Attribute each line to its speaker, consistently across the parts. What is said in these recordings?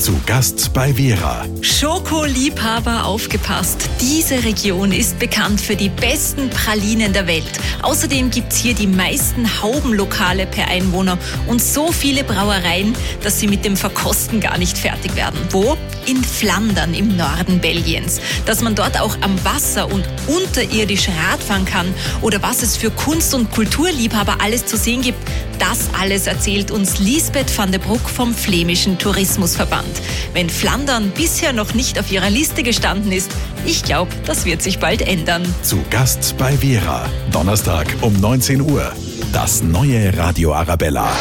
Speaker 1: Zu Gast bei Vera.
Speaker 2: Schokoliebhaber aufgepasst. Diese Region ist bekannt für die besten Pralinen der Welt. Außerdem gibt's hier die meisten Haubenlokale per Einwohner und so viele Brauereien, dass sie mit dem Verkosten gar nicht fertig werden. Wo? In Flandern im Norden Belgiens. Dass man dort auch am Wasser und unterirdisch Radfahren kann oder was es für Kunst- und Kulturliebhaber alles zu sehen gibt, das alles erzählt uns Lisbeth van der Bruck vom Flämischen Tourismusverband. Wenn Flandern bisher noch nicht auf ihrer Liste gestanden ist, ich glaube, das wird sich bald ändern.
Speaker 1: Zu Gast bei Vera. Donnerstag um 19 Uhr. Das neue Radio Arabella.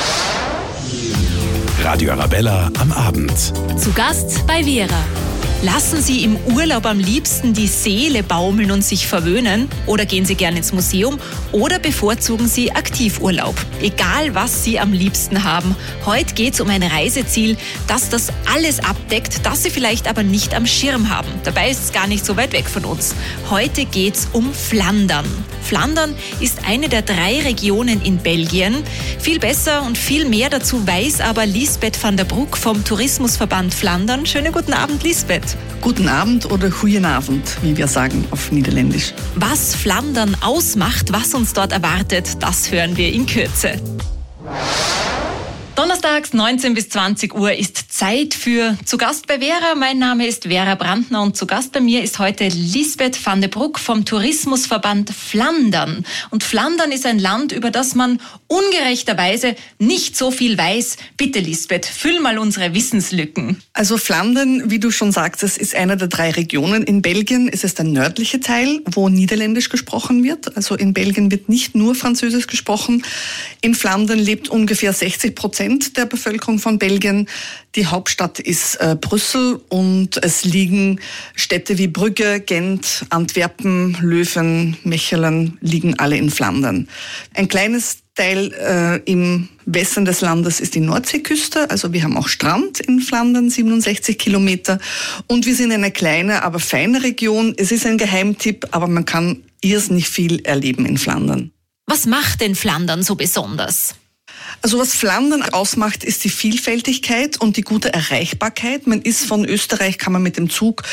Speaker 1: Radio Arabella am Abend.
Speaker 2: Zu Gast bei Vera. Lassen Sie im Urlaub am liebsten die Seele baumeln und sich verwöhnen? Oder gehen Sie gerne ins Museum? Oder bevorzugen Sie Aktivurlaub? Egal, was Sie am liebsten haben. Heute geht es um ein Reiseziel, das das alles abdeckt, das Sie vielleicht aber nicht am Schirm haben. Dabei ist es gar nicht so weit weg von uns. Heute geht es um Flandern. Flandern ist eine der drei Regionen in Belgien. Viel besser und viel mehr dazu weiß aber Lisbeth van der Bruck vom Tourismusverband Flandern. Schönen guten Abend, Lisbeth.
Speaker 3: Guten Abend oder Guten Abend, wie wir sagen auf Niederländisch.
Speaker 2: Was Flandern ausmacht, was uns dort erwartet, das hören wir in Kürze. Donnerstags 19 bis 20 Uhr ist Zeit für Zu Gast bei Vera. Mein Name ist Vera Brandner und zu Gast bei mir ist heute Lisbeth van de Bruck vom Tourismusverband Flandern. Und Flandern ist ein Land, über das man ungerechterweise nicht so viel weiß. Bitte Lisbeth, füll mal unsere Wissenslücken.
Speaker 3: Also Flandern, wie du schon sagtest, ist einer der drei Regionen in Belgien. Es ist der nördliche Teil, wo Niederländisch gesprochen wird. Also in Belgien wird nicht nur Französisch gesprochen. In Flandern lebt ungefähr 60 Prozent Prozent der Bevölkerung von Belgien. Die Hauptstadt ist äh, Brüssel und es liegen Städte wie Brügge, Gent, Antwerpen, Löwen, Mechelen liegen alle in Flandern. Ein kleines Teil äh, im Westen des Landes ist die Nordseeküste. Also wir haben auch Strand in Flandern, 67 Kilometer. Und wir sind eine kleine, aber feine Region. Es ist ein Geheimtipp, aber man kann irrsinnig viel erleben in Flandern.
Speaker 2: Was macht denn Flandern so besonders?
Speaker 3: Also was Flandern ausmacht, ist die Vielfältigkeit und die gute Erreichbarkeit. Man ist von Österreich, kann man mit dem Zug,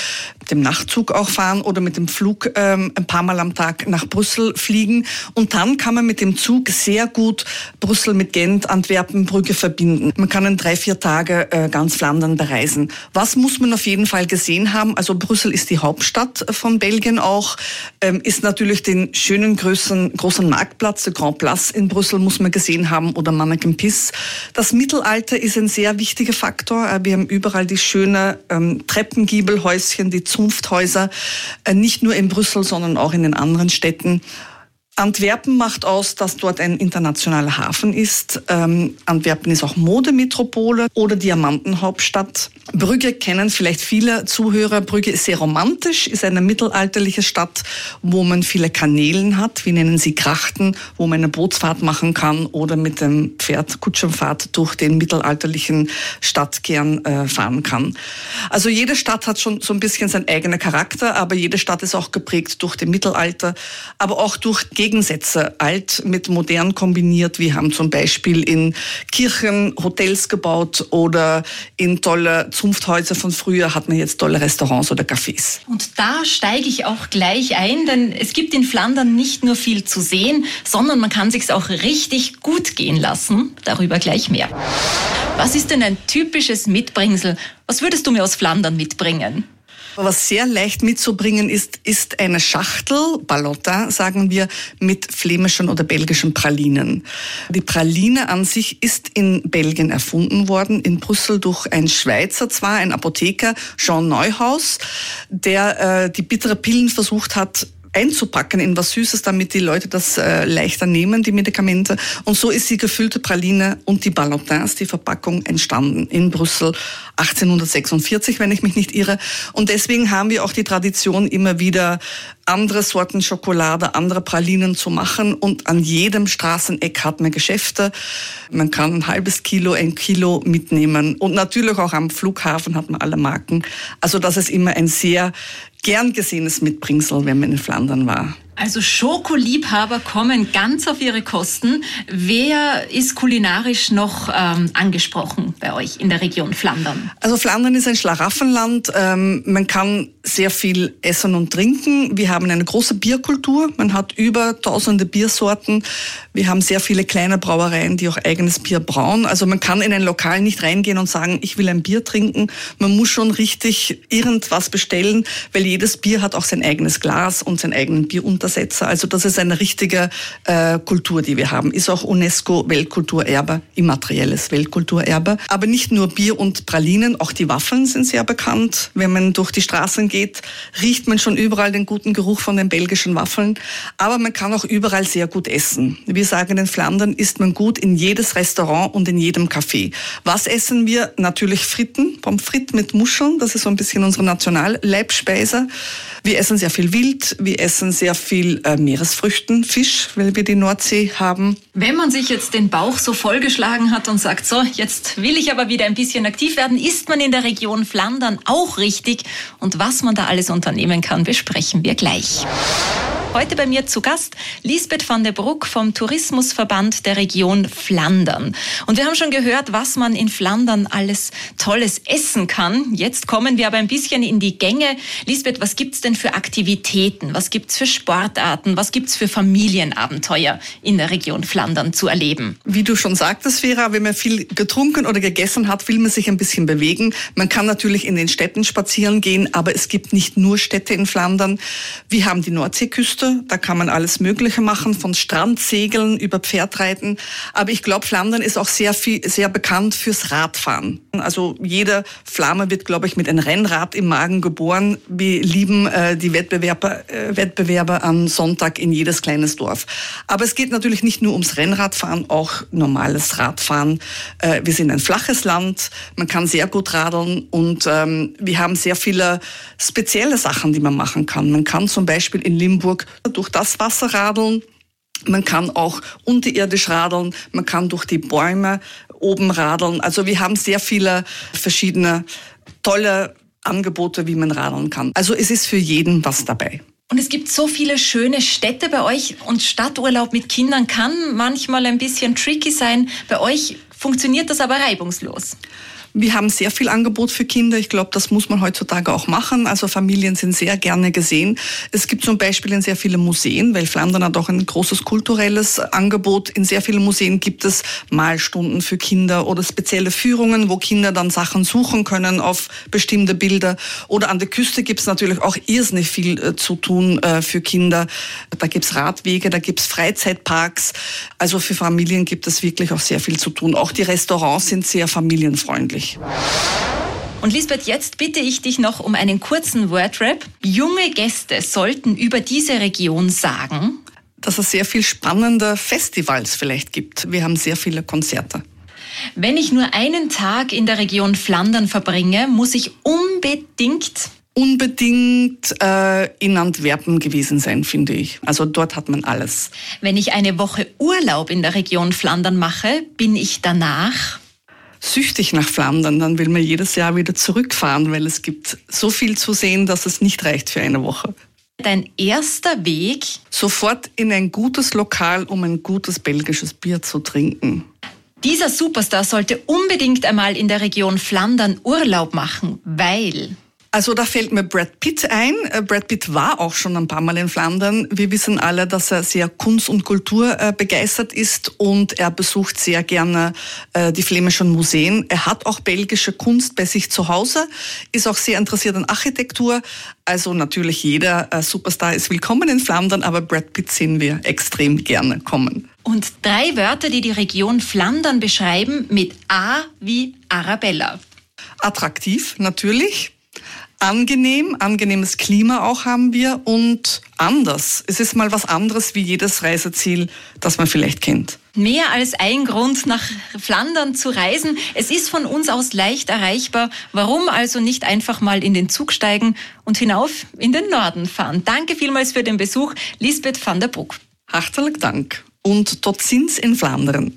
Speaker 3: dem Nachtzug auch fahren oder mit dem Flug ähm, ein paar Mal am Tag nach Brüssel fliegen. Und dann kann man mit dem Zug sehr gut Brüssel mit Gent, Antwerpen, Brügge verbinden. Man kann in drei, vier Tage äh, ganz Flandern bereisen. Was muss man auf jeden Fall gesehen haben? Also Brüssel ist die Hauptstadt von Belgien auch, ähm, ist natürlich den schönen großen, großen Marktplatz, der Grand Place in Brüssel muss man gesehen haben oder man Manneken Piss. Das Mittelalter ist ein sehr wichtiger Faktor. Äh, wir haben überall die schönen ähm, Treppengiebelhäuschen, die Zunfthäuser, äh, nicht nur in Brüssel, sondern auch in den anderen Städten. Antwerpen macht aus, dass dort ein internationaler Hafen ist. Ähm, Antwerpen ist auch Modemetropole oder Diamantenhauptstadt. Brügge kennen vielleicht viele Zuhörer. Brügge ist sehr romantisch, ist eine mittelalterliche Stadt, wo man viele Kanälen hat. Wir nennen sie Krachten, wo man eine Bootsfahrt machen kann oder mit dem Pferd Kutschenfahrt durch den mittelalterlichen Stadtkern äh, fahren kann. Also jede Stadt hat schon so ein bisschen seinen eigenen Charakter, aber jede Stadt ist auch geprägt durch den Mittelalter, aber auch durch Gegensätze, alt mit modern kombiniert. Wir haben zum Beispiel in Kirchen Hotels gebaut oder in tolle Zunfthäuser von früher hat man jetzt tolle Restaurants oder Cafés.
Speaker 2: Und da steige ich auch gleich ein, denn es gibt in Flandern nicht nur viel zu sehen, sondern man kann sich auch richtig gut gehen lassen. Darüber gleich mehr. Was ist denn ein typisches Mitbringsel? Was würdest du mir aus Flandern mitbringen?
Speaker 3: Was sehr leicht mitzubringen ist, ist eine Schachtel, Ballotta, sagen wir, mit flämischen oder belgischen Pralinen. Die Praline an sich ist in Belgien erfunden worden, in Brüssel durch ein Schweizer zwar, ein Apotheker, Jean Neuhaus, der äh, die bittere Pillen versucht hat, einzupacken in was Süßes, damit die Leute das äh, leichter nehmen, die Medikamente. Und so ist die gefüllte Praline und die Ballotins, die Verpackung, entstanden in Brüssel 1846, wenn ich mich nicht irre. Und deswegen haben wir auch die Tradition, immer wieder andere Sorten Schokolade, andere Pralinen zu machen. Und an jedem Straßeneck hat man Geschäfte. Man kann ein halbes Kilo, ein Kilo mitnehmen. Und natürlich auch am Flughafen hat man alle Marken. Also das ist immer ein sehr gern gesehenes Mitbringsel, wenn man in Flandern war.
Speaker 2: Also Schokoliebhaber kommen ganz auf ihre Kosten. Wer ist kulinarisch noch ähm, angesprochen bei euch in der Region Flandern?
Speaker 3: Also Flandern ist ein Schlaraffenland. Ähm, man kann sehr viel essen und trinken. Wir haben eine große Bierkultur. Man hat über tausende Biersorten. Wir haben sehr viele kleine Brauereien, die auch eigenes Bier brauen. Also man kann in ein Lokal nicht reingehen und sagen, ich will ein Bier trinken. Man muss schon richtig irgendwas bestellen, weil jedes Bier hat auch sein eigenes Glas und sein eigenen Bierunterricht. Untersetzer. Also das ist eine richtige äh, Kultur, die wir haben. Ist auch UNESCO Weltkulturerbe, immaterielles Weltkulturerbe. Aber nicht nur Bier und Pralinen, auch die Waffeln sind sehr bekannt. Wenn man durch die Straßen geht, riecht man schon überall den guten Geruch von den belgischen Waffeln. Aber man kann auch überall sehr gut essen. Wir sagen in Flandern isst man gut in jedes Restaurant und in jedem Café. Was essen wir? Natürlich Fritten, Pommes frites mit Muscheln. Das ist so ein bisschen unsere Nationalleibspeise. Wir essen sehr viel Wild, wir essen sehr viel äh, Meeresfrüchten, Fisch, weil wir die Nordsee haben.
Speaker 2: Wenn man sich jetzt den Bauch so vollgeschlagen hat und sagt, so, jetzt will ich aber wieder ein bisschen aktiv werden, ist man in der Region Flandern auch richtig. Und was man da alles unternehmen kann, besprechen wir gleich. Heute bei mir zu Gast Lisbeth van der Bruck vom Tourismusverband der Region Flandern. Und wir haben schon gehört, was man in Flandern alles Tolles essen kann. Jetzt kommen wir aber ein bisschen in die Gänge. Lisbeth, was gibt's denn für Aktivitäten? Was gibt's für Sportarten? Was gibt's für Familienabenteuer in der Region Flandern zu erleben?
Speaker 3: Wie du schon sagtest, Vera, wenn man viel getrunken oder gegessen hat, will man sich ein bisschen bewegen. Man kann natürlich in den Städten spazieren gehen, aber es gibt nicht nur Städte in Flandern. Wir haben die Nordseeküste Küste. Da kann man alles Mögliche machen, von Strandsegeln über Pferdreiten. Aber ich glaube, Flandern ist auch sehr viel, sehr bekannt fürs Radfahren. Also jeder Flamme wird, glaube ich, mit einem Rennrad im Magen geboren. Wir lieben äh, die Wettbewerber, äh, Wettbewerber am Sonntag in jedes kleines Dorf. Aber es geht natürlich nicht nur ums Rennradfahren, auch normales Radfahren. Äh, wir sind ein flaches Land, man kann sehr gut radeln und ähm, wir haben sehr viele spezielle Sachen, die man machen kann. Man kann zum Beispiel in Limburg durch das Wasser radeln. Man kann auch unterirdisch radeln, man kann durch die Bäume oben radeln. Also wir haben sehr viele verschiedene tolle Angebote, wie man radeln kann. Also es ist für jeden was dabei.
Speaker 2: Und es gibt so viele schöne Städte bei euch und Stadturlaub mit Kindern kann manchmal ein bisschen tricky sein. Bei euch funktioniert das aber reibungslos.
Speaker 3: Wir haben sehr viel Angebot für Kinder. Ich glaube, das muss man heutzutage auch machen. Also Familien sind sehr gerne gesehen. Es gibt zum Beispiel in sehr vielen Museen, weil Flandern hat auch ein großes kulturelles Angebot. In sehr vielen Museen gibt es Malstunden für Kinder oder spezielle Führungen, wo Kinder dann Sachen suchen können auf bestimmte Bilder. Oder an der Küste gibt es natürlich auch irrsinnig viel äh, zu tun äh, für Kinder. Da gibt es Radwege, da gibt es Freizeitparks. Also für Familien gibt es wirklich auch sehr viel zu tun. Auch die Restaurants sind sehr familienfreundlich möglich.
Speaker 2: Und Lisbeth, jetzt bitte ich dich noch um einen kurzen Wordrap. Junge Gäste sollten über diese Region sagen,
Speaker 3: dass es sehr viel spannende Festivals vielleicht gibt. Wir haben sehr viele Konzerte.
Speaker 2: Wenn ich nur einen Tag in der Region Flandern verbringe, muss ich unbedingt
Speaker 3: unbedingt äh, in Antwerpen gewesen sein, finde ich. Also dort hat man alles.
Speaker 2: Wenn ich eine Woche Urlaub in der Region Flandern mache, bin ich danach
Speaker 3: süchtig nach Flandern, dann will man jedes Jahr wieder zurückfahren, weil es gibt so viel zu sehen, dass es nicht reicht für eine Woche.
Speaker 2: Dein erster Weg?
Speaker 3: Sofort in ein gutes Lokal, um ein gutes belgisches Bier zu trinken.
Speaker 2: Dieser Superstar sollte unbedingt einmal in der Region Flandern Urlaub machen, weil
Speaker 3: also da fällt mir Brad Pitt ein. Äh, Brad Pitt war auch schon ein paar Mal in Flandern. Wir wissen alle, dass er sehr Kunst und Kultur äh, begeistert ist und er besucht sehr gerne äh, die flämischen Museen. Er hat auch belgische Kunst bei sich zu Hause, ist auch sehr interessiert an Architektur. Also natürlich jeder Superstar ist willkommen in Flandern, aber Brad Pitt sehen wir extrem gerne kommen.
Speaker 2: Und drei Wörter, die die Region Flandern beschreiben, mit A wie Arabella.
Speaker 3: Attraktiv, natürlich angenehm, angenehmes Klima auch haben wir und anders. Es ist mal was anderes wie jedes Reiseziel, das man vielleicht kennt.
Speaker 2: Mehr als ein Grund, nach Flandern zu reisen. Es ist von uns aus leicht erreichbar. Warum also nicht einfach mal in den Zug steigen und hinauf in den Norden fahren? Danke vielmals für den Besuch, Lisbeth van der Bruck.
Speaker 3: Hartelijk Dank. Und dort sind's in Flandern.